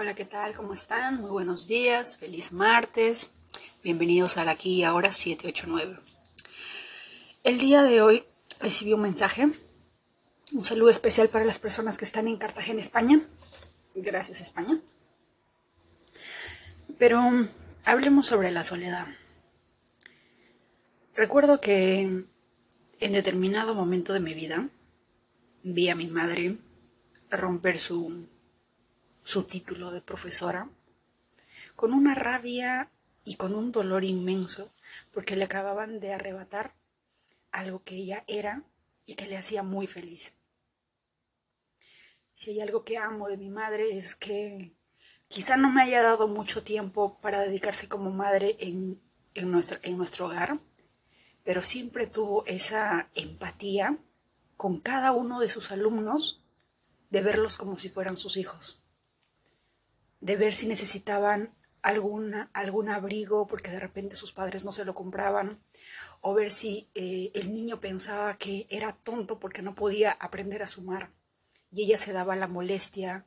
Hola, ¿qué tal? ¿Cómo están? Muy buenos días, feliz martes. Bienvenidos a la aquí y ahora 789. El día de hoy recibí un mensaje, un saludo especial para las personas que están en Cartagena, España. Gracias, España. Pero hablemos sobre la soledad. Recuerdo que en determinado momento de mi vida vi a mi madre romper su su título de profesora, con una rabia y con un dolor inmenso, porque le acababan de arrebatar algo que ella era y que le hacía muy feliz. Si hay algo que amo de mi madre es que quizá no me haya dado mucho tiempo para dedicarse como madre en, en, nuestro, en nuestro hogar, pero siempre tuvo esa empatía con cada uno de sus alumnos de verlos como si fueran sus hijos de ver si necesitaban alguna, algún abrigo porque de repente sus padres no se lo compraban, o ver si eh, el niño pensaba que era tonto porque no podía aprender a sumar, y ella se daba la molestia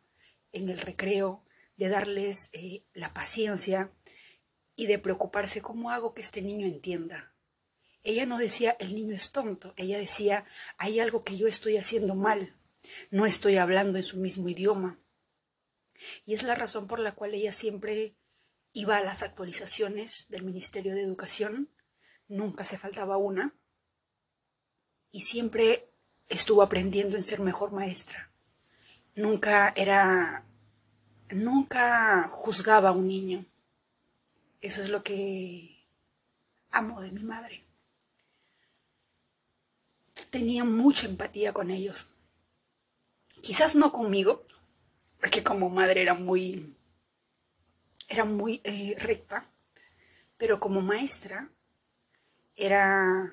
en el recreo de darles eh, la paciencia y de preocuparse cómo hago que este niño entienda. Ella no decía el niño es tonto, ella decía hay algo que yo estoy haciendo mal, no estoy hablando en su mismo idioma, y es la razón por la cual ella siempre iba a las actualizaciones del Ministerio de Educación, nunca se faltaba una, y siempre estuvo aprendiendo en ser mejor maestra. Nunca era, nunca juzgaba a un niño. Eso es lo que amo de mi madre. Tenía mucha empatía con ellos. Quizás no conmigo, porque como madre era muy, era muy eh, recta, pero como maestra era,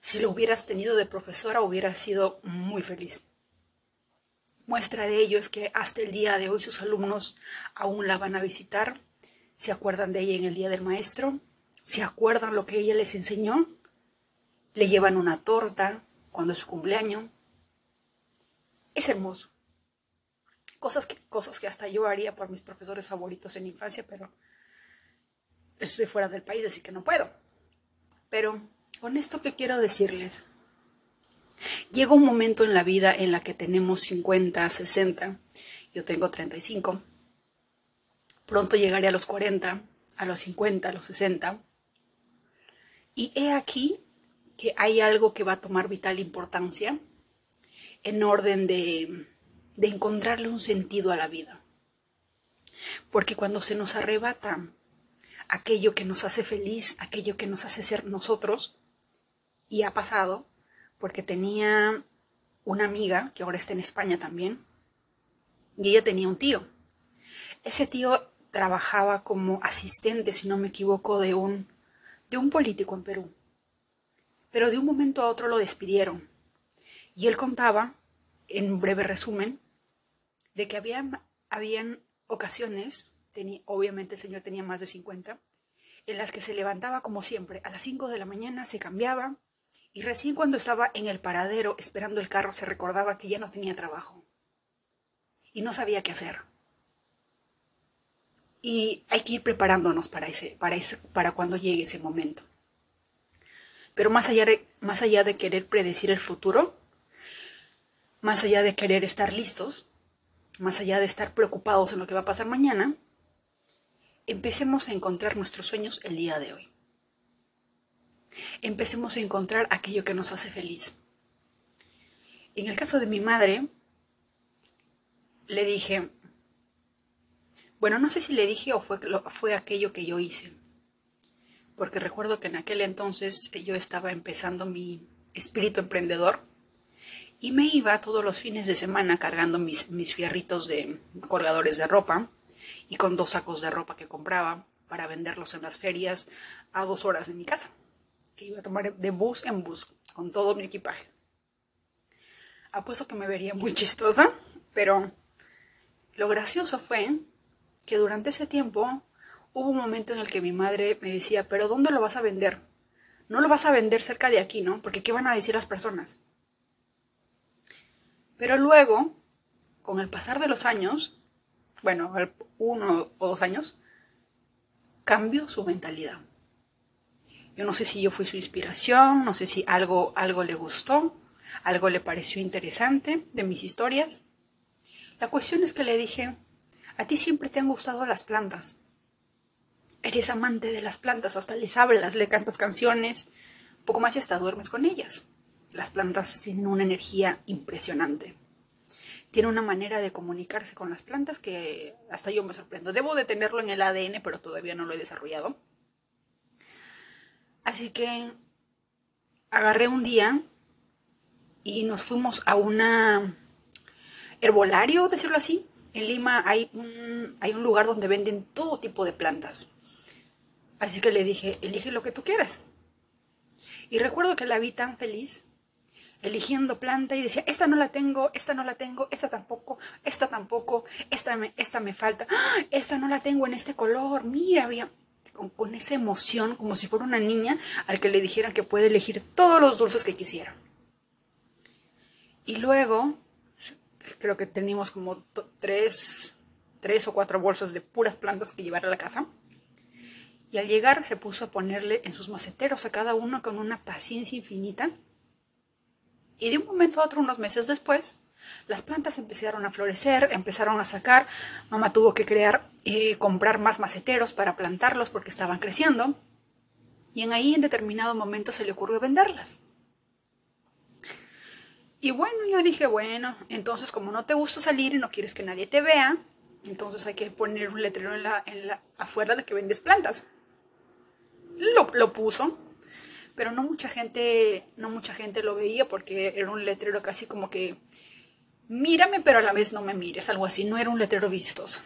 si lo hubieras tenido de profesora, hubiera sido muy feliz. Muestra de ello es que hasta el día de hoy sus alumnos aún la van a visitar, se acuerdan de ella en el día del maestro, se acuerdan lo que ella les enseñó, le llevan una torta cuando es su cumpleaños. Es hermoso cosas que, cosas que hasta yo haría por mis profesores favoritos en infancia, pero estoy fuera del país, así que no puedo. Pero con esto que quiero decirles, llega un momento en la vida en la que tenemos 50, 60, yo tengo 35, pronto llegaré a los 40, a los 50, a los 60, y he aquí que hay algo que va a tomar vital importancia en orden de de encontrarle un sentido a la vida. Porque cuando se nos arrebata aquello que nos hace feliz, aquello que nos hace ser nosotros, y ha pasado, porque tenía una amiga que ahora está en España también, y ella tenía un tío. Ese tío trabajaba como asistente, si no me equivoco, de un, de un político en Perú. Pero de un momento a otro lo despidieron. Y él contaba, en breve resumen, de que había, habían ocasiones, tenía, obviamente el señor tenía más de 50, en las que se levantaba como siempre, a las 5 de la mañana se cambiaba y recién cuando estaba en el paradero esperando el carro se recordaba que ya no tenía trabajo y no sabía qué hacer. Y hay que ir preparándonos para, ese, para, ese, para cuando llegue ese momento. Pero más allá, más allá de querer predecir el futuro, más allá de querer estar listos, más allá de estar preocupados en lo que va a pasar mañana, empecemos a encontrar nuestros sueños el día de hoy. Empecemos a encontrar aquello que nos hace feliz. En el caso de mi madre, le dije, bueno, no sé si le dije o fue, fue aquello que yo hice, porque recuerdo que en aquel entonces yo estaba empezando mi espíritu emprendedor y me iba todos los fines de semana cargando mis, mis fierritos de colgadores de ropa y con dos sacos de ropa que compraba para venderlos en las ferias a dos horas de mi casa, que iba a tomar de bus en bus con todo mi equipaje. Apuesto que me vería muy chistosa, pero lo gracioso fue que durante ese tiempo hubo un momento en el que mi madre me decía, pero ¿dónde lo vas a vender? No lo vas a vender cerca de aquí, ¿no? Porque ¿qué van a decir las personas? Pero luego, con el pasar de los años, bueno, uno o dos años, cambió su mentalidad. Yo no sé si yo fui su inspiración, no sé si algo, algo le gustó, algo le pareció interesante de mis historias. La cuestión es que le dije, a ti siempre te han gustado las plantas. Eres amante de las plantas, hasta les hablas, le cantas canciones, poco más y hasta duermes con ellas. Las plantas tienen una energía impresionante. Tiene una manera de comunicarse con las plantas que hasta yo me sorprendo. Debo de tenerlo en el ADN, pero todavía no lo he desarrollado. Así que agarré un día y nos fuimos a una herbolario, decirlo así. En Lima hay un, hay un lugar donde venden todo tipo de plantas. Así que le dije, elige lo que tú quieras. Y recuerdo que la vi tan feliz, eligiendo planta y decía, esta no la tengo, esta no la tengo, esta tampoco, esta tampoco, esta me, esta me falta, ¡Ah! esta no la tengo en este color, mira, con, con, esa emoción, como si fuera una niña al que le dijeran que puede elegir todos los dulces que quisiera. Y luego creo que teníamos como tres, tres o cuatro bolsas de puras plantas que llevar a la casa. Y al llegar se puso a ponerle en sus maceteros a cada uno con una paciencia infinita. Y de un momento a otro, unos meses después, las plantas empezaron a florecer, empezaron a sacar. Mamá tuvo que crear, eh, comprar más maceteros para plantarlos porque estaban creciendo. Y en ahí en determinado momento se le ocurrió venderlas. Y bueno, yo dije, bueno, entonces como no te gusta salir y no quieres que nadie te vea, entonces hay que poner un letrero en la, en la afuera de que vendes plantas. Lo, lo puso, pero no mucha gente, no mucha gente lo veía porque era un letrero casi como que mírame, pero a la vez no me mires, algo así, no era un letrero vistoso.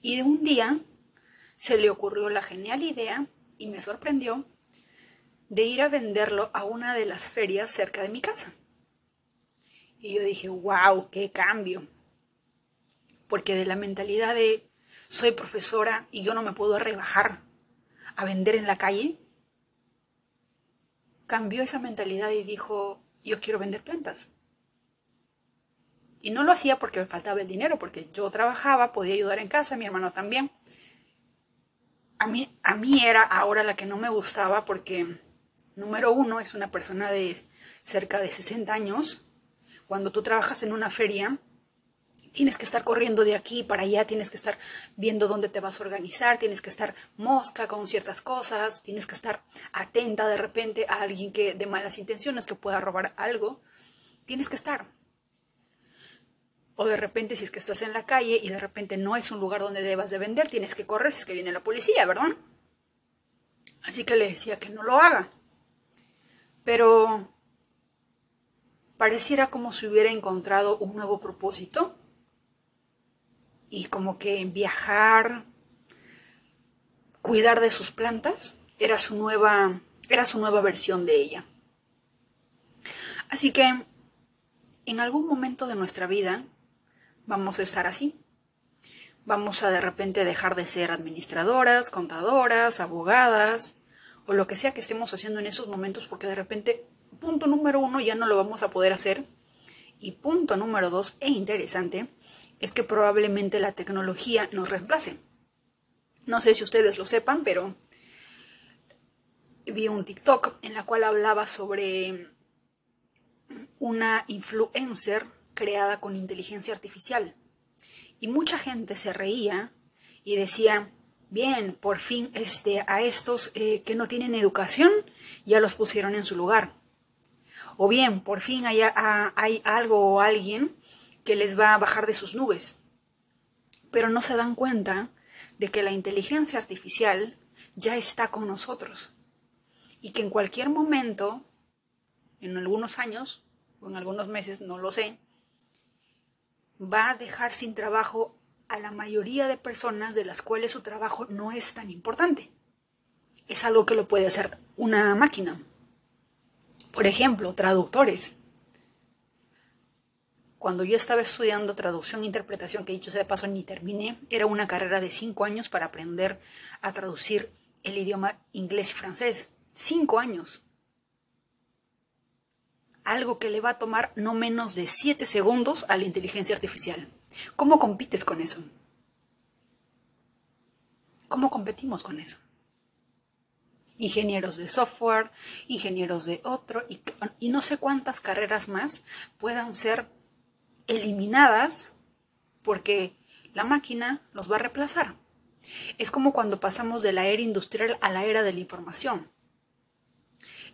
Y de un día se le ocurrió la genial idea y me sorprendió de ir a venderlo a una de las ferias cerca de mi casa. Y yo dije, wow, qué cambio. Porque de la mentalidad de soy profesora y yo no me puedo rebajar a vender en la calle, cambió esa mentalidad y dijo, yo quiero vender plantas. Y no lo hacía porque me faltaba el dinero, porque yo trabajaba, podía ayudar en casa, mi hermano también. A mí, a mí era ahora la que no me gustaba porque Número uno es una persona de cerca de 60 años. Cuando tú trabajas en una feria, tienes que estar corriendo de aquí para allá, tienes que estar viendo dónde te vas a organizar, tienes que estar mosca con ciertas cosas, tienes que estar atenta de repente a alguien que de malas intenciones que pueda robar algo. Tienes que estar. O de repente si es que estás en la calle y de repente no es un lugar donde debas de vender, tienes que correr si es que viene la policía, ¿verdad? Así que le decía que no lo haga pero pareciera como si hubiera encontrado un nuevo propósito y como que viajar, cuidar de sus plantas era su nueva era su nueva versión de ella. Así que en algún momento de nuestra vida vamos a estar así. Vamos a de repente dejar de ser administradoras, contadoras, abogadas, o lo que sea que estemos haciendo en esos momentos, porque de repente, punto número uno, ya no lo vamos a poder hacer. Y punto número dos, e interesante, es que probablemente la tecnología nos reemplace. No sé si ustedes lo sepan, pero vi un TikTok en la cual hablaba sobre una influencer creada con inteligencia artificial. Y mucha gente se reía y decía, bien, por fin este, a estos eh, que no tienen educación ya los pusieron en su lugar. O bien, por fin hay, hay algo o alguien que les va a bajar de sus nubes. Pero no se dan cuenta de que la inteligencia artificial ya está con nosotros y que en cualquier momento, en algunos años o en algunos meses, no lo sé, va a dejar sin trabajo a la mayoría de personas de las cuales su trabajo no es tan importante. Es algo que lo puede hacer una máquina. Por ejemplo, traductores. Cuando yo estaba estudiando traducción e interpretación, que dicho sea de paso ni terminé, era una carrera de cinco años para aprender a traducir el idioma inglés y francés. Cinco años. Algo que le va a tomar no menos de siete segundos a la inteligencia artificial ¿Cómo compites con eso? ¿Cómo competimos con eso? Ingenieros de software, ingenieros de otro, y, y no sé cuántas carreras más puedan ser eliminadas porque la máquina los va a reemplazar. Es como cuando pasamos de la era industrial a la era de la información.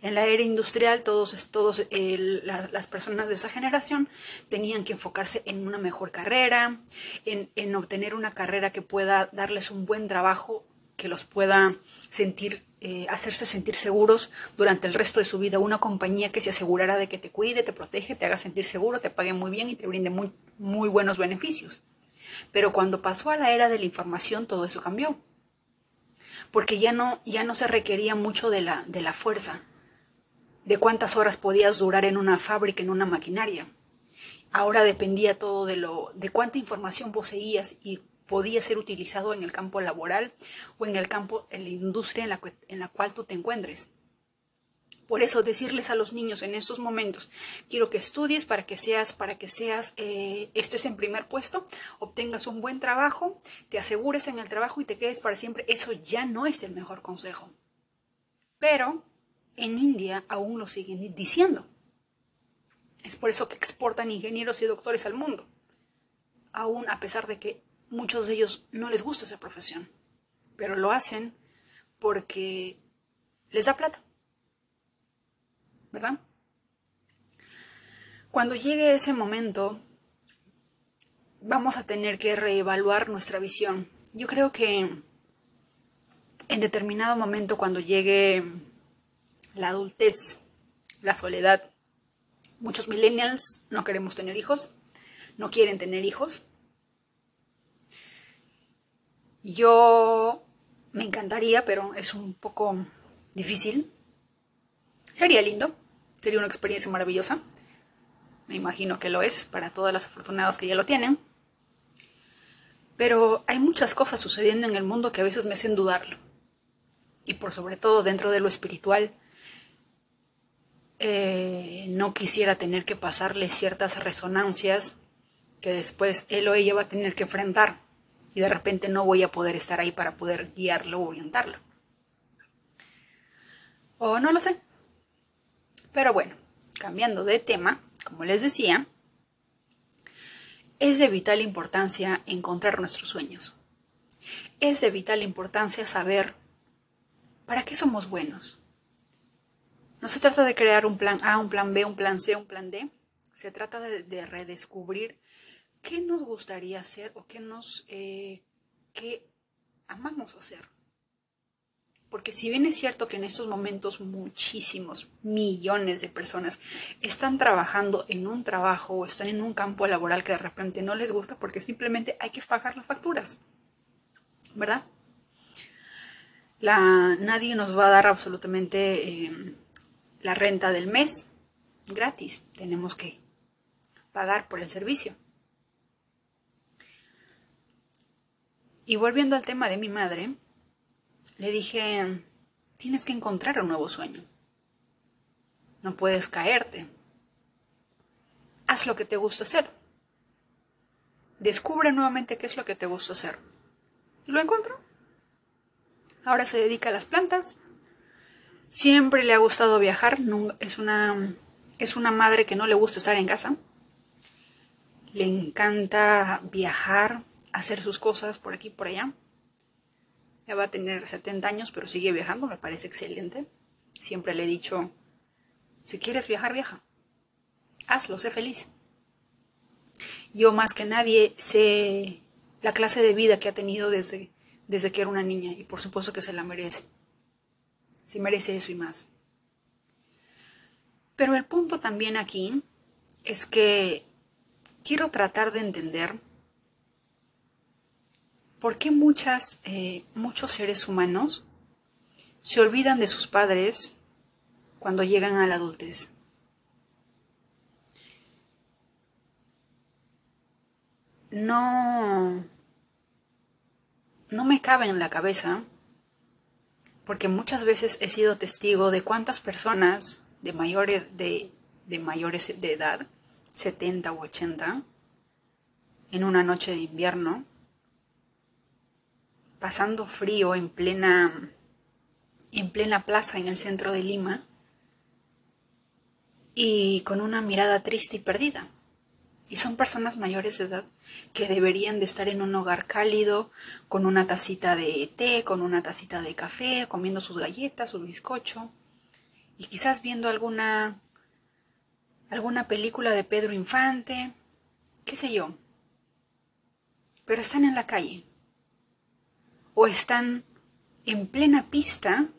En la era industrial, todos, todos las personas de esa generación tenían que enfocarse en una mejor carrera, en, obtener una carrera que pueda darles un buen trabajo, que los pueda sentir, eh, hacerse sentir seguros durante el resto de su vida. Una compañía que se asegurara de que te cuide, te protege, te haga sentir seguro, te pague muy bien y te brinde muy, muy buenos beneficios. Pero cuando pasó a la era de la información, todo eso cambió. Porque ya no, ya no se requería mucho de la, de la fuerza, de cuántas horas podías durar en una fábrica, en una maquinaria. Ahora dependía todo de lo, de cuánta información poseías y podía ser utilizado en el campo laboral o en el campo, en la industria en la, en la cual tú te encuentres. Por eso decirles a los niños en estos momentos, quiero que estudies para que seas, para que seas, eh, estés en primer puesto, obtengas un buen trabajo, te asegures en el trabajo y te quedes para siempre. Eso ya no es el mejor consejo. Pero en India aún lo siguen diciendo. Es por eso que exportan ingenieros y doctores al mundo, aún a pesar de que muchos de ellos no les gusta esa profesión, pero lo hacen porque les da plata. ¿verdad? Cuando llegue ese momento, vamos a tener que reevaluar nuestra visión. Yo creo que en determinado momento, cuando llegue la adultez, la soledad, muchos millennials no queremos tener hijos, no quieren tener hijos. Yo me encantaría, pero es un poco difícil. Sería lindo, sería una experiencia maravillosa. Me imagino que lo es para todas las afortunadas que ya lo tienen. Pero hay muchas cosas sucediendo en el mundo que a veces me hacen dudarlo. Y por sobre todo dentro de lo espiritual, eh, no quisiera tener que pasarle ciertas resonancias que después él o ella va a tener que enfrentar y de repente no voy a poder estar ahí para poder guiarlo o orientarlo. O no lo sé. Pero bueno, cambiando de tema, como les decía, es de vital importancia encontrar nuestros sueños. Es de vital importancia saber para qué somos buenos. No se trata de crear un plan A, un plan B, un plan C, un plan D. Se trata de, redescubrir qué nos gustaría hacer o qué nos eh, qué amamos hacer. Porque si bien es cierto que en estos momentos muchísimos millones de personas están trabajando en un trabajo o están en un campo laboral que de repente no les gusta porque simplemente hay que pagar las facturas, ¿verdad? La, nadie nos va a dar absolutamente eh, la renta del mes gratis. Tenemos que pagar por el servicio. Y volviendo al tema de mi madre, le dije, tienes que encontrar un nuevo sueño. No puedes caerte. Haz lo que te gusta hacer. Descubre nuevamente qué es lo que te gusta hacer. Y lo encontró. Ahora se dedica a las plantas. Siempre le ha gustado viajar. Es una, es una madre que no le gusta estar en casa. Le encanta viajar, hacer sus cosas por aquí y por allá. Ya va a tener 70 años, pero sigue viajando, me parece excelente. Siempre le he dicho, si quieres viajar, viaja. Hazlo, sé feliz. Yo más que nadie sé la clase de vida que ha tenido desde, desde que era una niña y por supuesto que se la merece. Se merece eso y más. Pero el punto también aquí es que quiero tratar de entender ¿Por qué eh, muchos seres humanos se olvidan de sus padres cuando llegan a la adultez? No, no me cabe en la cabeza porque muchas veces he sido testigo de cuántas personas de mayores de, de mayores de edad, 70 u 80, en una noche de invierno, pasando frío en plena en plena plaza en el centro de Lima y con una mirada triste y perdida. Y son personas mayores de edad que deberían de estar en un hogar cálido, con una tacita de té, con una tacita de café, comiendo sus galletas, su bizcocho, y quizás viendo alguna alguna película de Pedro Infante, qué sé yo. Pero están en la calle. O están en plena pista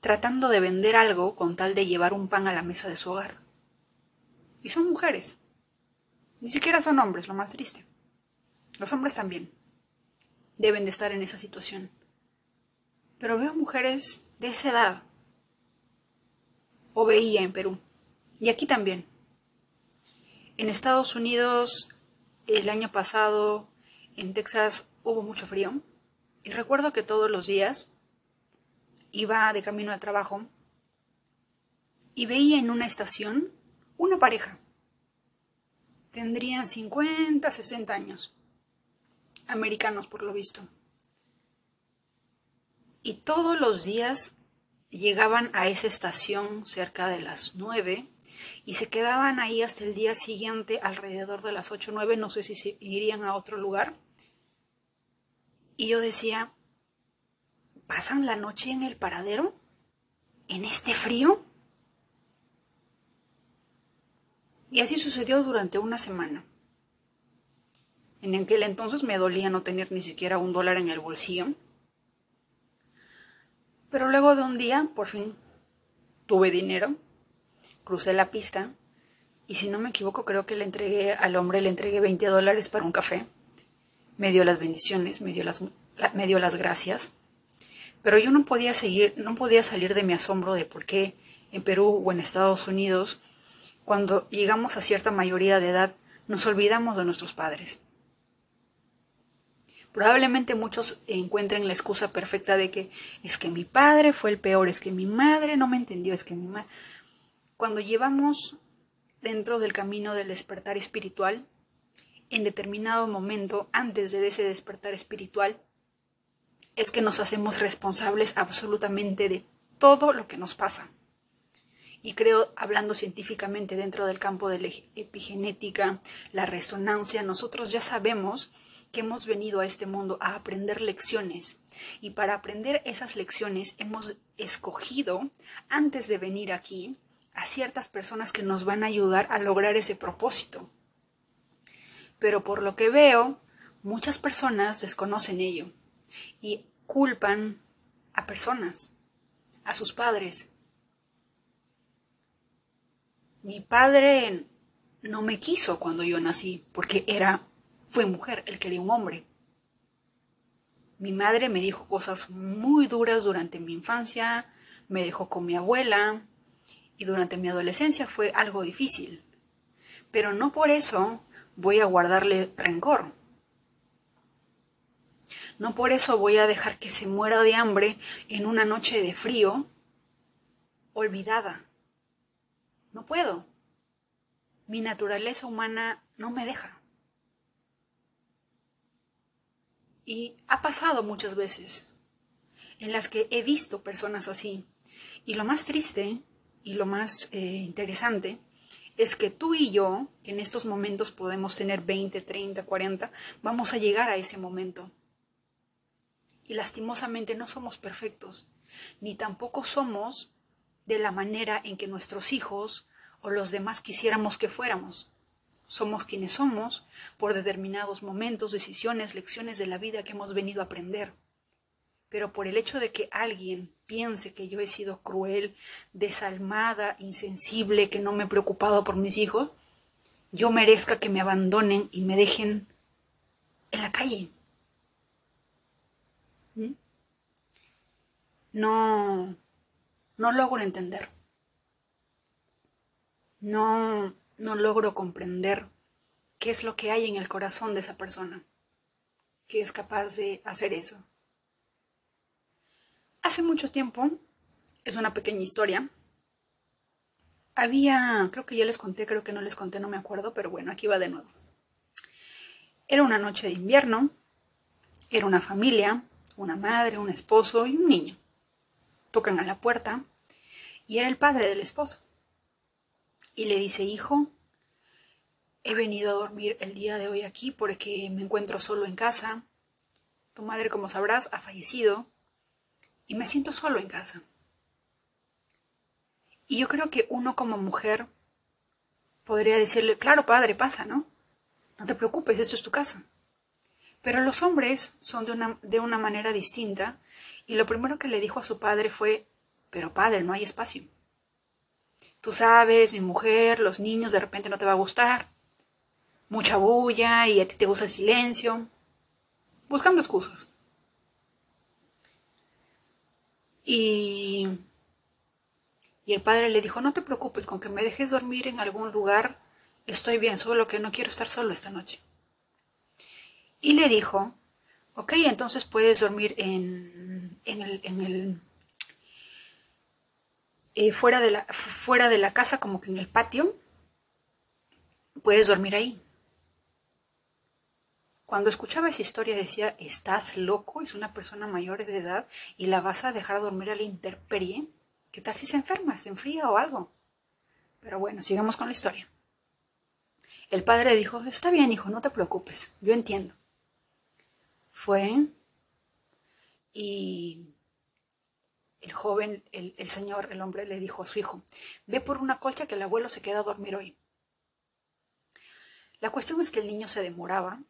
tratando de vender algo con tal de llevar un pan a la mesa de su hogar. Y son mujeres. Ni siquiera son hombres, lo más triste. Los hombres también deben de estar en esa situación. Pero veo mujeres de esa edad. O veía en Perú. Y aquí también. En Estados Unidos, el año pasado, en Texas, hubo mucho frío. Y recuerdo que todos los días iba de camino al trabajo y veía en una estación una pareja. Tendrían 50, 60 años. Americanos, por lo visto. Y todos los días llegaban a esa estación cerca de las 9 y se quedaban ahí hasta el día siguiente alrededor de las 8 o 9, no sé si se irían a otro lugar. Y yo decía, ¿pasan la noche en el paradero? ¿En este frío? Y así sucedió durante una semana. En aquel entonces me dolía no tener ni siquiera un dólar en el bolsillo. Pero luego de un día, por fin, tuve dinero, crucé la pista y si no me equivoco creo que le entregué al hombre, le entregué 20 dólares para un café. Me dio las bendiciones, me dio las, me dio las gracias. Pero yo no podía seguir, no podía salir de mi asombro de por qué en Perú o en Estados Unidos cuando llegamos a cierta mayoría de edad, nos olvidamos de nuestros padres. Probablemente muchos encuentren la excusa perfecta de que es que mi padre fue el peor, es que mi madre no me entendió, es que mi madre... Cuando llevamos dentro del camino del despertar espiritual, en determinado momento, antes de ese despertar espiritual, es que nos hacemos responsables absolutamente de todo lo que nos pasa y creo, hablando científicamente dentro del campo de la epigenética, la resonancia, nosotros ya sabemos que hemos venido a este mundo a aprender lecciones y para aprender esas lecciones hemos escogido, antes de venir aquí, a ciertas personas que nos van a ayudar a lograr ese propósito. Pero por lo que veo, muchas personas desconocen ello y culpan a personas, a sus padres, mi padre no me quiso cuando yo nací, porque era, fue mujer, él quería un hombre. Mi madre me dijo cosas muy duras durante mi infancia, me dejó con mi abuela y durante mi adolescencia fue algo difícil. Pero no por eso voy a guardarle rencor. No por eso voy a dejar que se muera de hambre en una noche de frío, olvidada. No puedo. Mi naturaleza humana no me deja. Y ha pasado muchas veces en las que he visto personas así. Y lo más triste y lo más eh, interesante es que tú y yo, que en estos momentos podemos tener 20, 30, 40, vamos a llegar a ese momento. Y lastimosamente no somos perfectos, ni tampoco somos de la manera en que nuestros hijos o los demás quisiéramos que fuéramos. Somos quienes somos por determinados momentos, decisiones, lecciones de la vida que hemos venido a aprender. Pero por el hecho de que alguien piense que yo he sido cruel, desalmada, insensible, que no me he preocupado por mis hijos, yo merezca que me abandonen y me dejen en la calle. ¿Mm? No, no logro entender. No, no logro comprender qué es lo que hay en el corazón de esa persona que es capaz de hacer eso. Hace mucho tiempo, es una pequeña historia, había, creo que ya les conté, creo que no les conté, no me acuerdo, pero bueno, aquí va de nuevo. Era una noche de invierno, era una familia, una madre, un esposo y un niño. Tocan a la puerta y era el padre del esposo. Y le dice, hijo, he venido a dormir el día de hoy aquí porque me encuentro solo en casa. Tu madre, como sabrás, ha fallecido y me siento solo en casa. Y yo creo que uno como mujer podría decirle, claro, padre, pasa, ¿no? No te preocupes, esto es tu casa. Pero los hombres son de una, de una manera distinta y lo primero que le dijo a su padre fue, pero padre, no hay espacio. Tú sabes, mi mujer, los niños, de repente no te va a gustar. Mucha bulla y a ti te gusta el silencio. Buscando excusas. Y, el padre le dijo, no te preocupes, con que me dejes dormir en algún lugar, estoy bien, solo que no quiero estar solo esta noche. Y le dijo, ok, entonces puedes dormir en, en el, en el eh, fuera, de la, fuera de la casa, como que en el patio, puedes dormir ahí. Cuando escuchaba esa historia decía, estás loco, es una persona mayor de edad y la vas a dejar dormir a la intemperie. ¿Qué tal si se enferma, se enfría o algo? Pero bueno, sigamos con la historia. El padre dijo, está bien, hijo, no te preocupes, yo entiendo fue y el joven, el, señor, el hombre le dijo a su hijo, ve por una colcha que el abuelo se queda a dormir hoy. La cuestión es que el niño se demoraba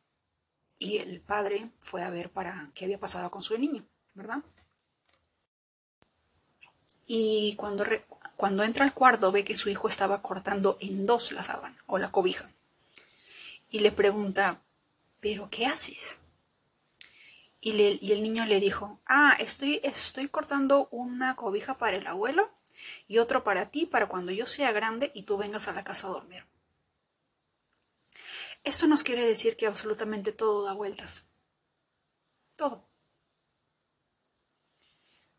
y el padre fue a ver para qué había pasado con su niño, ¿verdad? Y cuando, cuando entra al cuarto ve que su hijo estaba cortando en dos la sábana o la cobija. Y le pregunta, ¿pero qué haces? Y, el niño le dijo, ah, estoy, estoy cortando una cobija para el abuelo y otro para ti, para cuando yo sea grande y tú vengas a la casa a dormir. Esto nos quiere decir que absolutamente todo da vueltas. Todo.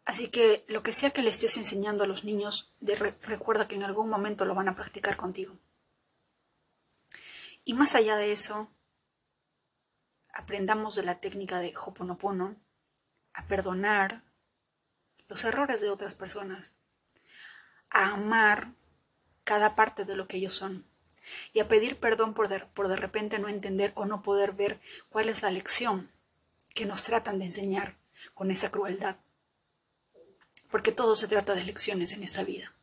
Así que lo que sea que le estés enseñando a los niños, recuerda que en algún momento lo van a practicar contigo. Y más allá de eso, aprendamos de la técnica de Hoponopono a perdonar los errores de otras personas, a amar cada parte de lo que ellos son y a pedir perdón por de, por de repente no entender o no poder ver cuál es la lección que nos tratan de enseñar con esa crueldad. Porque todo se trata de lecciones en esta vida.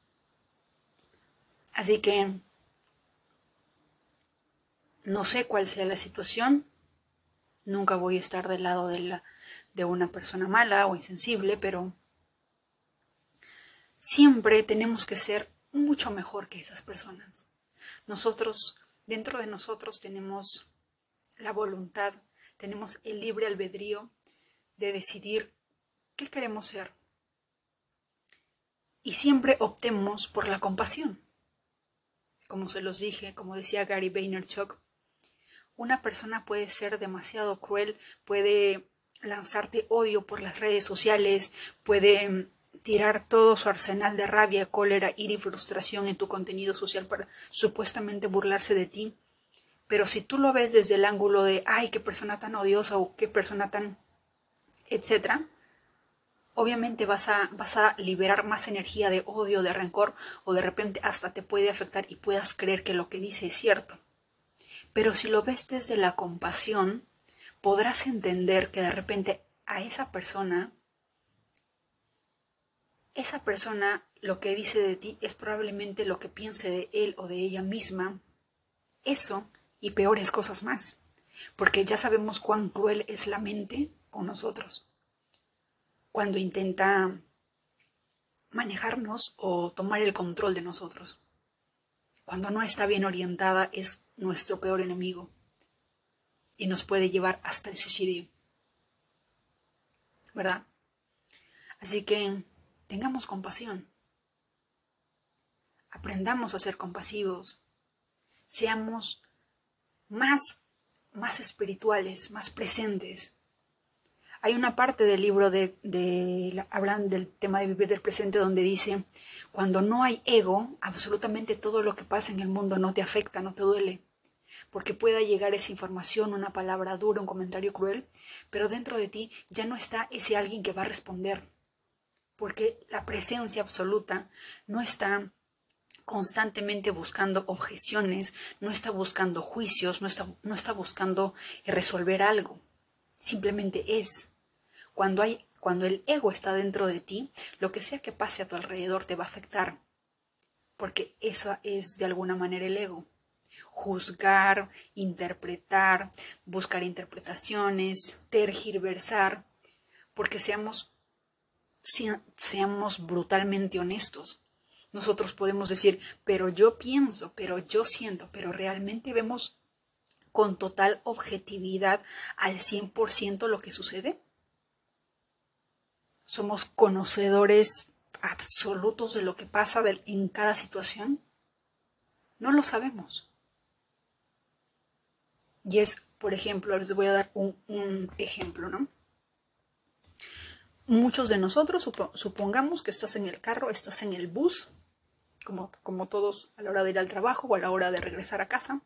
Así que no sé cuál sea la situación, Nunca voy a estar del lado de, la, de una persona mala o insensible, pero siempre tenemos que ser mucho mejor que esas personas. Nosotros, dentro de nosotros tenemos la voluntad, tenemos el libre albedrío de decidir qué queremos ser. Y siempre optemos por la compasión. Como se los dije, como decía Gary Vaynerchuk, una persona puede ser demasiado cruel, puede lanzarte odio por las redes sociales, puede mm, tirar todo su arsenal de rabia, cólera, ira y frustración en tu contenido social para supuestamente burlarse de ti. Pero si tú lo ves desde el ángulo de, ay, qué persona tan odiosa o qué persona tan, etcétera, obviamente vas a, vas a liberar más energía de odio, de rencor, o de repente hasta te puede afectar y puedas creer que lo que dice es cierto. Pero si lo ves desde la compasión, podrás entender que de repente a esa persona, esa persona lo que dice de ti es probablemente lo que piense de él o de ella misma. Eso y peores cosas más, porque ya sabemos cuán cruel es la mente con nosotros cuando intenta manejarnos o tomar el control de nosotros. Cuando no está bien orientada es nuestro peor enemigo y nos puede llevar hasta el suicidio. ¿Verdad? Así que tengamos compasión. Aprendamos a ser compasivos. Seamos más, más espirituales, más presentes. Hay una parte del libro de, hablan del tema de vivir del presente donde dice, cuando no hay ego, absolutamente todo lo que pasa en el mundo no te afecta, no te duele. porque pueda llegar esa información, una palabra dura, un comentario cruel, pero dentro de ti ya no está ese alguien que va a responder, porque la presencia absoluta no está constantemente buscando objeciones, no está buscando juicios, no está, no está buscando resolver algo, simplemente es. Cuando, hay, cuando el ego está dentro de ti, lo que sea que pase a tu alrededor te va a afectar, porque eso es de alguna manera el ego. Juzgar, interpretar, buscar interpretaciones, tergiversar, porque seamos, seamos brutalmente honestos nosotros podemos decir, pero yo pienso, pero yo siento, pero realmente vemos con total objetividad al 100% lo que sucede. Somos conocedores absolutos de lo que pasa en cada situación. No lo sabemos. Y es, por ejemplo, les voy a dar un, un ejemplo, ¿no? Muchos de nosotros, supongamos que estás en el carro, estás en el bus, como, como todos a la hora de ir al trabajo o a la hora de regresar a casa,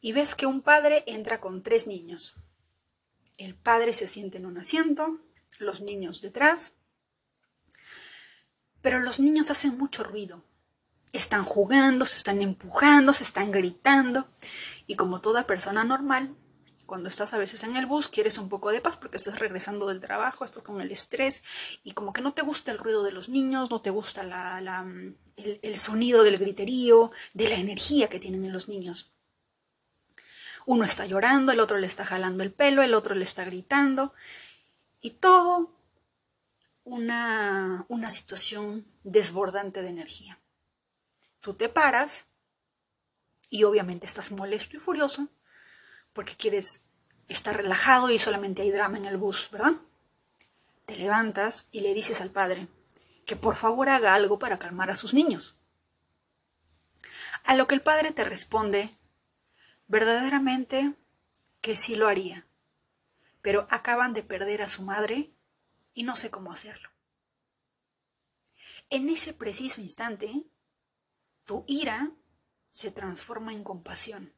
y ves que un padre entra con tres niños. El padre se siente en un asiento, los niños detrás, pero los niños hacen mucho ruido. Están jugando, se están empujando, se están gritando, y como toda persona normal, cuando estás a veces en el bus, quieres un poco de paz porque estás regresando del trabajo, estás con el estrés y como que no te gusta el ruido de los niños, no te gusta el, sonido del griterío, de la energía que tienen los niños. Uno está llorando, el otro le está jalando el pelo, el otro le está gritando y todo una, una situación desbordante de energía. Tú te paras y obviamente estás molesto y furioso porque quieres estar relajado y solamente hay drama en el bus, ¿verdad? Te levantas y le dices al padre que por favor haga algo para calmar a sus niños. A lo que el padre te responde, verdaderamente que sí lo haría, pero acaban de perder a su madre y no sé cómo hacerlo. En ese preciso instante, tu ira se transforma en compasión.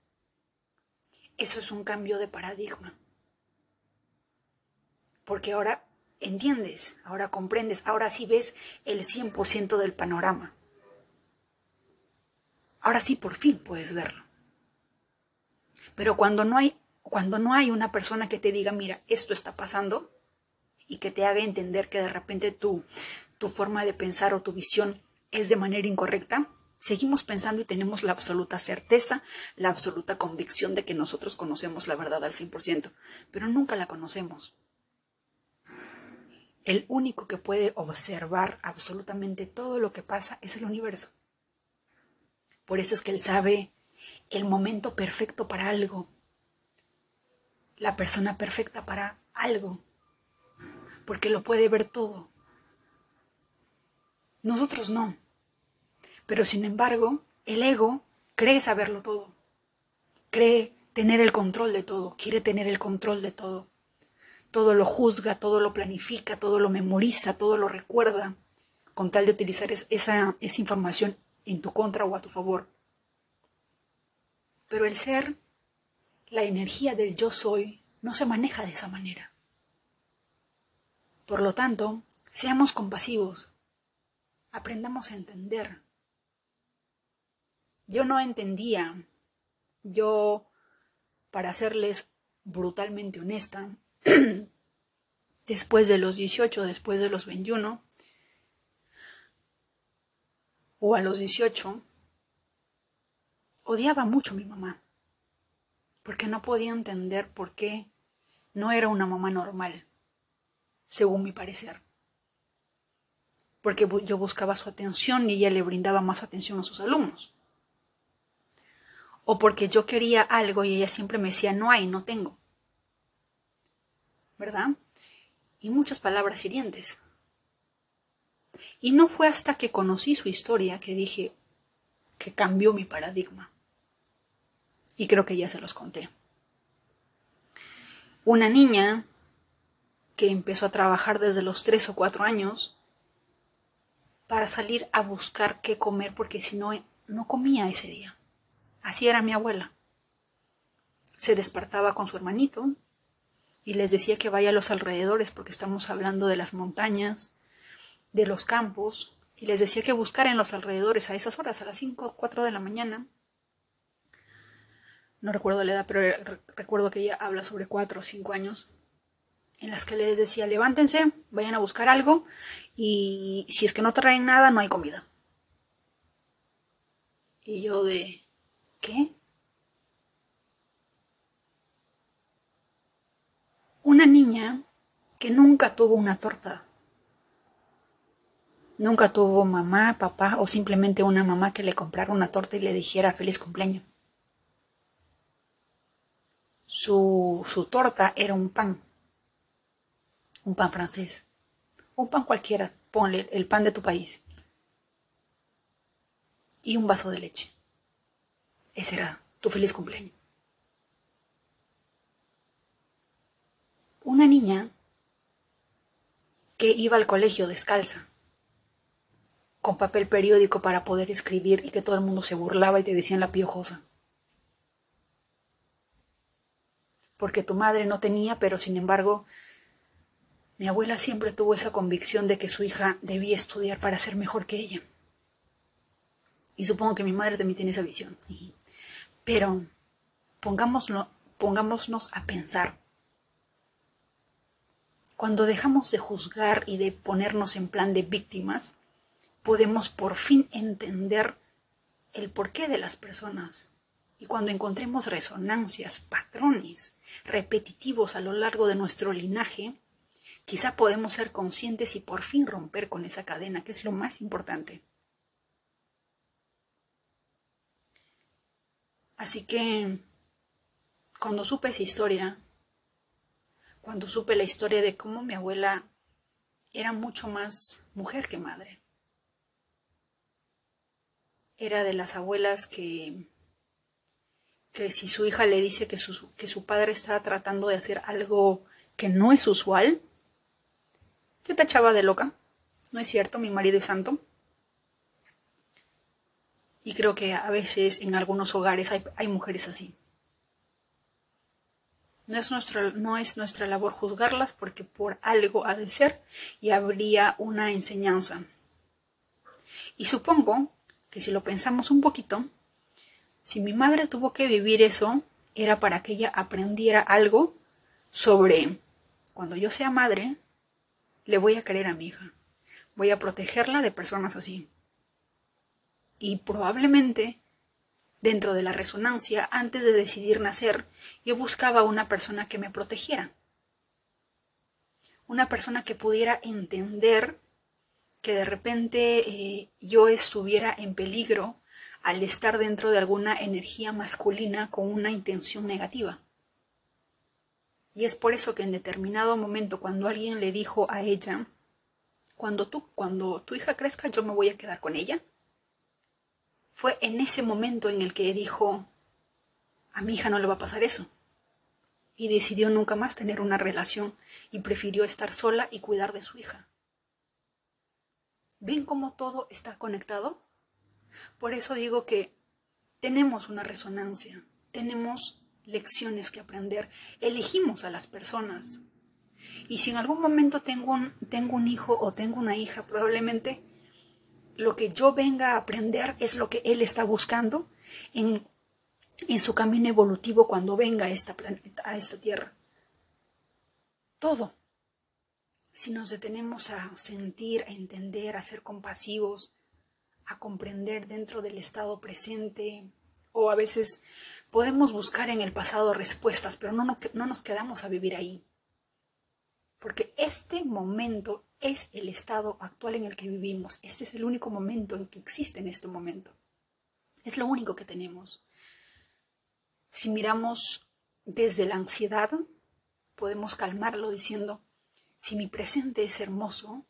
Eso es un cambio de paradigma. Porque ahora entiendes, ahora comprendes, ahora sí ves el 100% del panorama. Ahora sí por fin puedes verlo. Pero cuando no hay cuando no hay una persona que te diga, mira, esto está pasando y que te haga entender que de repente tu, tu forma de pensar o tu visión es de manera incorrecta, Seguimos pensando y tenemos la absoluta certeza, la absoluta convicción de que nosotros conocemos la verdad al 100%, pero nunca la conocemos. El único que puede observar absolutamente todo lo que pasa es el universo. Por eso es que Él sabe el momento perfecto para algo, la persona perfecta para algo, porque lo puede ver todo. Nosotros no. Pero sin embargo, el ego cree saberlo todo, cree tener el control de todo, quiere tener el control de todo. Todo lo juzga, todo lo planifica, todo lo memoriza, todo lo recuerda, con tal de utilizar esa, esa información en tu contra o a tu favor. Pero el ser, la energía del yo soy, no se maneja de esa manera. Por lo tanto, seamos compasivos, aprendamos a entender yo no entendía, yo, para serles brutalmente honesta, después de los 18, después de los 21, o a los 18, odiaba mucho a mi mamá, porque no podía entender por qué no era una mamá normal, según mi parecer. Porque yo buscaba su atención y ella le brindaba más atención a sus alumnos o porque yo quería algo y ella siempre me decía no hay, no tengo. ¿Verdad? Y muchas palabras hirientes. Y no fue hasta que conocí su historia que dije que cambió mi paradigma. Y creo que ya se los conté. Una niña que empezó a trabajar desde los tres o cuatro años para salir a buscar qué comer porque si no, no comía ese día. Así era mi abuela. se despertaba con su hermanito y les decía que vaya a los alrededores porque estamos hablando de las montañas, de los campos, y les decía que buscar en los alrededores a esas horas, a las 5 o 4 de la mañana. No recuerdo la edad, pero recuerdo que ella habla sobre 4 o 5 años, en las que les decía, levántense, vayan a buscar algo, y si es que no traen nada, no hay comida. Y yo de, ¿qué? Una niña que nunca tuvo una torta. Nunca tuvo mamá, papá o simplemente una mamá que le comprara una torta y le dijera feliz cumpleaños. Su, su torta era un pan. Un pan francés. Un pan cualquiera. Ponle el pan de tu país. Y un vaso de leche. Ese era tu feliz cumpleaños. una niña que iba al colegio descalza, con papel periódico para poder escribir y que todo el mundo se burlaba y te decían la piojosa. Porque tu madre no tenía, pero sin embargo, mi abuela siempre tuvo esa convicción de que su hija debía estudiar para ser mejor que ella. Y supongo que mi madre también tiene esa visión. Pero pongámoslo, pongámonos a pensar cuando dejamos de juzgar y de ponernos en plan de víctimas, podemos por fin entender el porqué de las personas. Y cuando encontremos resonancias, patrones repetitivos a lo largo de nuestro linaje, quizá podemos ser conscientes y por fin romper con esa cadena, que es lo más importante. Así que, cuando supe esa historia, cuando supe la historia de cómo mi abuela era mucho más mujer que madre. Era de las abuelas que, que si su hija le dice que su, que su padre está tratando de hacer algo que no es usual, te tachaba de loca. No es cierto, mi marido es santo. Y creo que a veces en algunos hogares hay, hay mujeres así. No es, nuestra, no es nuestra labor juzgarlas porque por algo ha de ser y habría una enseñanza. Y supongo que si lo pensamos un poquito, si mi madre tuvo que vivir eso, era para que ella aprendiera algo sobre cuando yo sea madre, le voy a querer a mi hija. Voy a protegerla de personas así. Y probablemente Dentro de la resonancia, antes de decidir nacer, yo buscaba una persona que me protegiera. Una persona que pudiera entender que de repente eh, yo estuviera en peligro al estar dentro de alguna energía masculina con una intención negativa. Y es por eso que en determinado momento cuando alguien le dijo a ella, cuando tú, cuando tu hija crezca, yo me voy a quedar con ella, fue en ese momento en el que dijo, a mi hija no le va a pasar eso. Y decidió nunca más tener una relación y prefirió estar sola y cuidar de su hija. ¿Ven cómo todo está conectado? Por eso digo que tenemos una resonancia, tenemos lecciones que aprender, elegimos a las personas. Y si en algún momento tengo un, tengo un hijo o tengo una hija, probablemente lo que yo venga a aprender es lo que Él está buscando en, en su camino evolutivo cuando venga a esta, planeta, a esta tierra. Todo. Si nos detenemos a sentir, a entender, a ser compasivos, a comprender dentro del estado presente, o a veces podemos buscar en el pasado respuestas, pero no, no, no nos quedamos a vivir ahí. Porque este momento es el estado actual en el que vivimos. Este es el único momento en que existe en este momento. Es lo único que tenemos. Si miramos desde la ansiedad, podemos calmarlo diciendo, si mi presente es hermoso,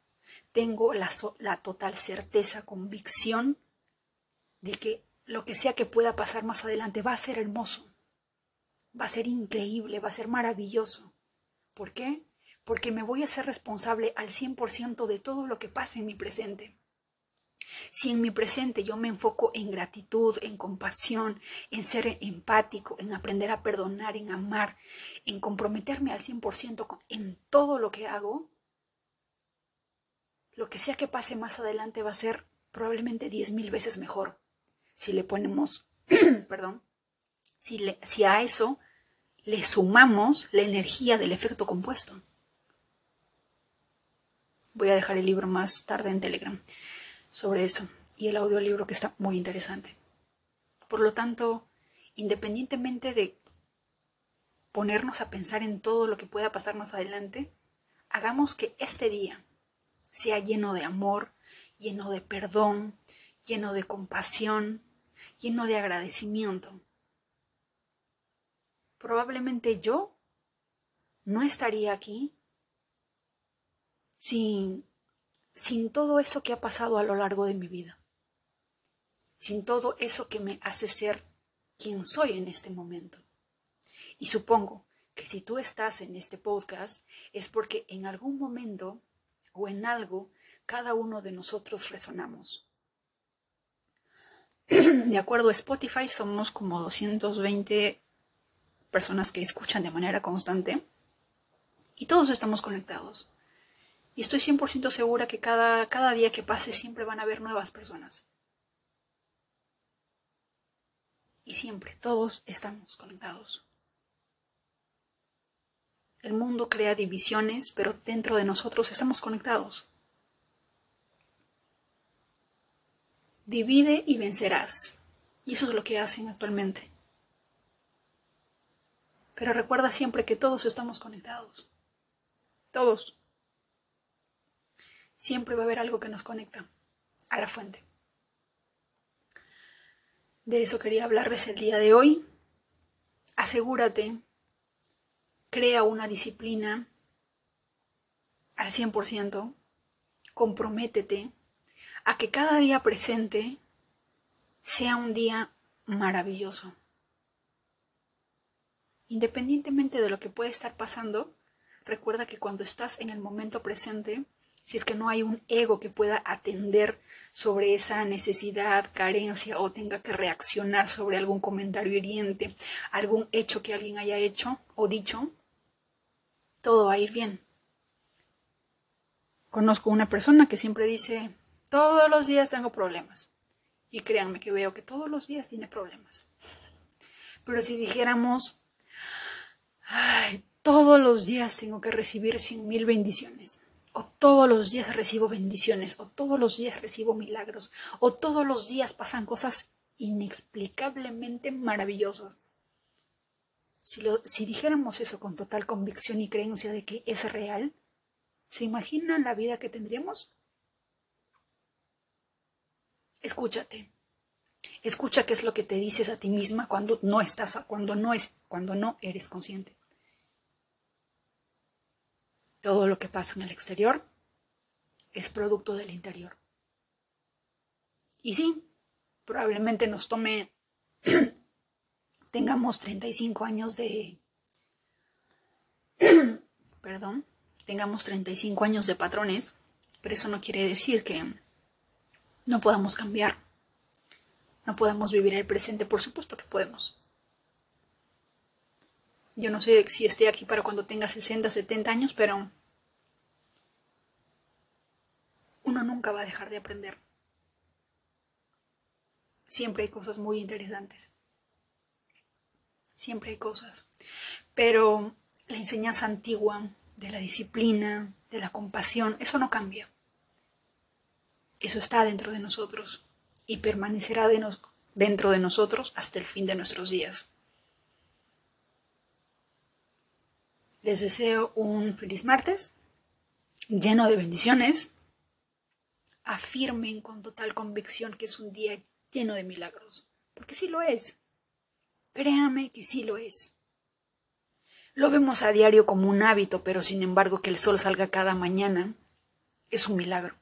tengo la, la total certeza, convicción de que lo que sea que pueda pasar más adelante va a ser hermoso, va a ser increíble, va a ser maravilloso. ¿Por qué? Porque me voy a ser responsable al 100% de todo lo que pase en mi presente. Si en mi presente yo me enfoco en gratitud, en compasión, en ser empático, en aprender a perdonar, en amar, en comprometerme al 100% en todo lo que hago, lo que sea que pase más adelante va a ser probablemente diez mil veces mejor. Si le ponemos, perdón, si a eso le sumamos la energía del efecto compuesto. Voy a dejar el libro más tarde en Telegram sobre eso y el audiolibro que está muy interesante. Por lo tanto, independientemente de ponernos a pensar en todo lo que pueda pasar más adelante, hagamos que este día sea lleno de amor, lleno de perdón, lleno de compasión, lleno de agradecimiento. Probablemente yo no estaría aquí sin, sin todo eso que ha pasado a lo largo de mi vida, sin todo eso que me hace ser quien soy en este momento. Y supongo que si tú estás en este podcast es porque en algún momento o en algo cada uno de nosotros resonamos. De acuerdo a Spotify, somos como 220 personas que escuchan de manera constante y todos estamos conectados. Y estoy 100% segura que cada, cada día que pase siempre van a haber nuevas personas. Y siempre, todos estamos conectados. El mundo crea divisiones, pero dentro de nosotros estamos conectados. Divide y vencerás. Y eso es lo que hacen actualmente. Pero recuerda siempre que todos estamos conectados. Todos. Siempre va a haber algo que nos conecta a la fuente. De eso quería hablarles el día de hoy. Asegúrate crea una disciplina al 100%, comprométete a que cada día presente sea un día maravilloso. Independientemente de lo que puede estar pasando, recuerda que cuando estás en el momento presente, si es que no hay un ego que pueda atender sobre esa necesidad, carencia o tenga que reaccionar sobre algún comentario hiriente, algún hecho que alguien haya hecho o dicho, todo va a ir bien. Conozco una persona que siempre dice, todos los días tengo problemas. Y créanme que veo que todos los días tiene problemas. Pero si dijéramos, ay, todos los días tengo que recibir cien mil bendiciones, o todos los días recibo bendiciones, o todos los días recibo milagros, o todos los días pasan cosas inexplicablemente maravillosas. Si, dijéramos eso con total convicción y creencia de que es real, ¿se imaginan la vida que tendríamos? Escúchate. Escucha qué es lo que te dices a ti misma cuando no estás, cuando no es, cuando no eres consciente. Todo lo que pasa en el exterior es producto del interior. Y sí, probablemente nos tome tengamos 35 años de... Perdón, tengamos 35 años de patrones, pero eso no quiere decir que no podamos cambiar, no podamos vivir el presente, por supuesto que podemos. Yo no sé si esté aquí para cuando tenga 60, 70 años, pero uno nunca va a dejar de aprender. Siempre hay cosas muy interesantes siempre hay cosas. Pero la enseñanza antigua de la disciplina, de la compasión, eso no cambia. Eso está dentro de nosotros y permanecerá dentro de nosotros hasta el fin de nuestros días. Les deseo un feliz martes, lleno de bendiciones. Afirmen con total convicción que es un día lleno de milagros, porque sí lo es. Créame que sí lo es. Lo vemos a diario como un hábito, pero sin embargo que el sol salga cada mañana es un milagro.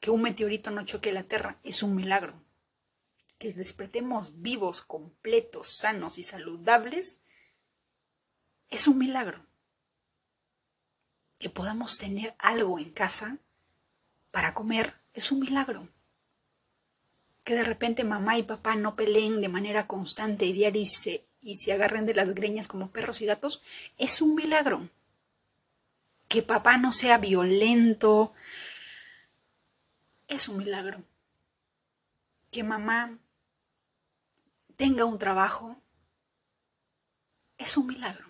Que un meteorito no choque la Tierra es un milagro. Que despertemos vivos, completos, sanos y saludables es un milagro. Que podamos tener algo en casa para comer Es un milagro. Que de repente mamá y papá no peleen de manera constante y diaria y se, y se agarren de las greñas como perros y gatos, es un milagro. Que papá no sea violento, es un milagro. Que mamá tenga un trabajo, es un milagro.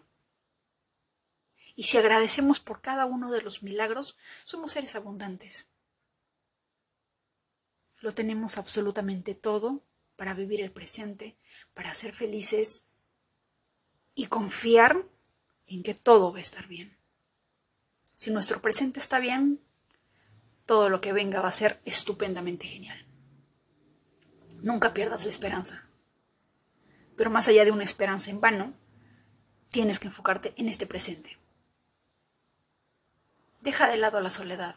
Y si agradecemos por cada uno de los milagros, somos seres abundantes. Lo tenemos absolutamente todo para vivir el presente, para ser felices y confiar en que todo va a estar bien. Si nuestro presente está bien, todo lo que venga va a ser estupendamente genial. Nunca pierdas la esperanza. Pero más allá de una esperanza en vano, tienes que enfocarte en este presente. Deja de lado la soledad,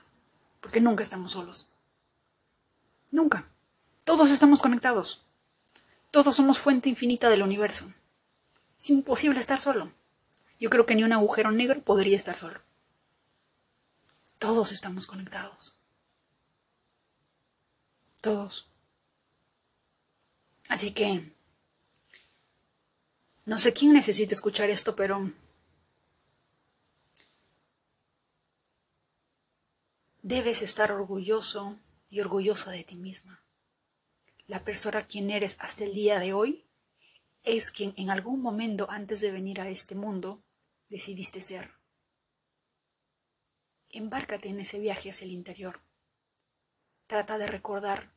porque nunca estamos solos. Nunca. Todos estamos conectados. Todos somos fuente infinita del universo. Es imposible estar solo. Yo creo que ni un agujero negro podría estar solo. Todos estamos conectados. Todos. Así que no sé quién necesita escuchar esto, pero debes estar orgulloso y orgullosa de ti misma. La persona quien eres hasta el día de hoy es quien en algún momento antes de venir a este mundo decidiste ser. Embárcate en ese viaje hacia el interior. Trata de recordar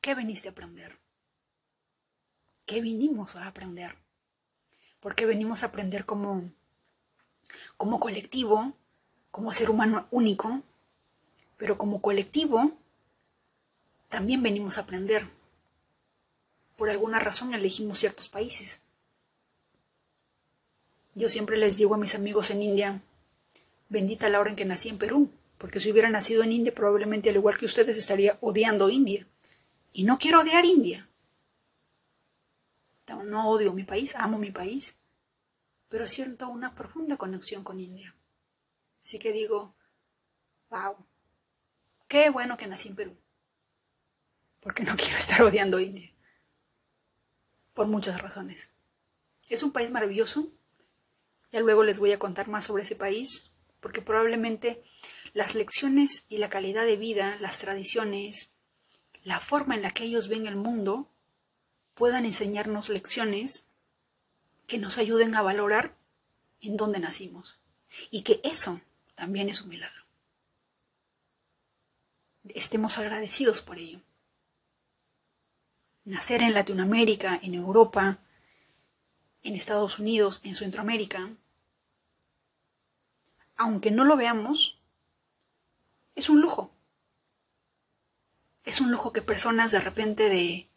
qué veniste a aprender. ¿Qué vinimos a aprender? porque venimos a aprender como, como colectivo, como ser humano único, pero como colectivo también venimos a aprender. Por alguna razón elegimos ciertos países. Yo siempre les digo a mis amigos en India, bendita la hora en que nací en Perú, porque si hubiera nacido en India probablemente al igual que ustedes estaría odiando India. Y no quiero odiar India no odio mi país, amo mi país, pero siento una profunda conexión con India. Así que digo, wow, qué bueno que nací en Perú, porque no quiero estar odiando India, por muchas razones. Es un país maravilloso, ya luego les voy a contar más sobre ese país, porque probablemente las lecciones y la calidad de vida, las tradiciones, la forma en la que ellos ven el mundo, puedan enseñarnos lecciones que nos ayuden a valorar en dónde nacimos. Y que eso también es un milagro. Estemos agradecidos por ello. Nacer en Latinoamérica, en Europa, en Estados Unidos, en Centroamérica, aunque no lo veamos, es un lujo. Es un lujo que personas de repente de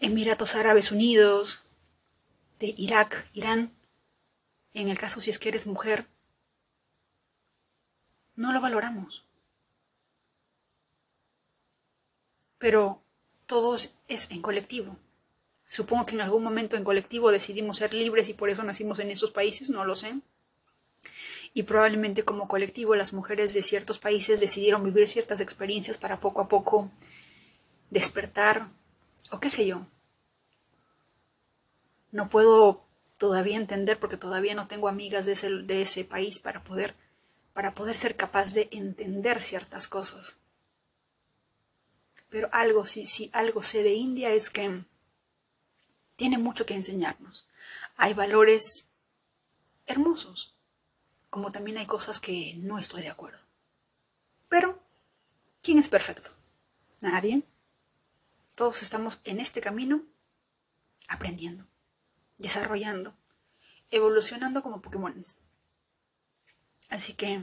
Emiratos Árabes Unidos, de Irak, Irán, en el caso si es que eres mujer, no lo valoramos. Pero todo es en colectivo. Supongo que en algún momento en colectivo decidimos ser libres y por eso nacimos en esos países, no lo sé. Y probablemente como colectivo las mujeres de ciertos países decidieron vivir ciertas experiencias para poco a poco despertar o qué sé yo. No puedo todavía entender porque todavía no tengo amigas de ese, de ese país para poder, para poder ser capaz de entender ciertas cosas. Pero algo, sí, sí, algo sé de India es que tiene mucho que enseñarnos. Hay valores hermosos, como también hay cosas que no estoy de acuerdo. Pero, ¿quién es perfecto? Nadie. Todos estamos en este camino aprendiendo, desarrollando, evolucionando como Pokémon. Así que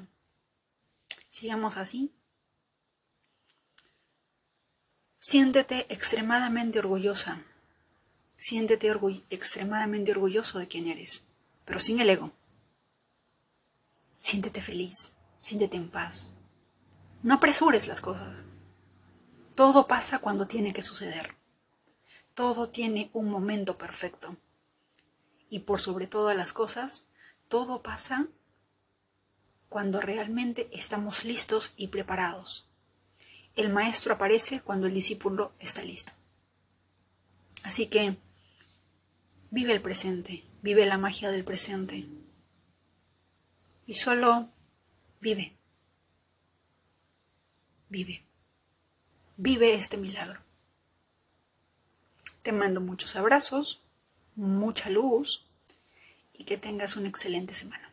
sigamos así. Siéntete extremadamente orgullosa. Siéntete extremadamente orgulloso de quien eres, pero sin el ego. Siéntete feliz, siéntete en paz. No apresures las cosas. Todo pasa cuando tiene que suceder. Todo tiene un momento perfecto. Y por sobre todas las cosas, todo pasa cuando realmente estamos listos y preparados. El maestro aparece cuando el discípulo está listo. Así que vive el presente, vive la magia del presente. Y solo vive. Vive. Vive este milagro. Te mando muchos abrazos, mucha luz y que tengas una excelente semana.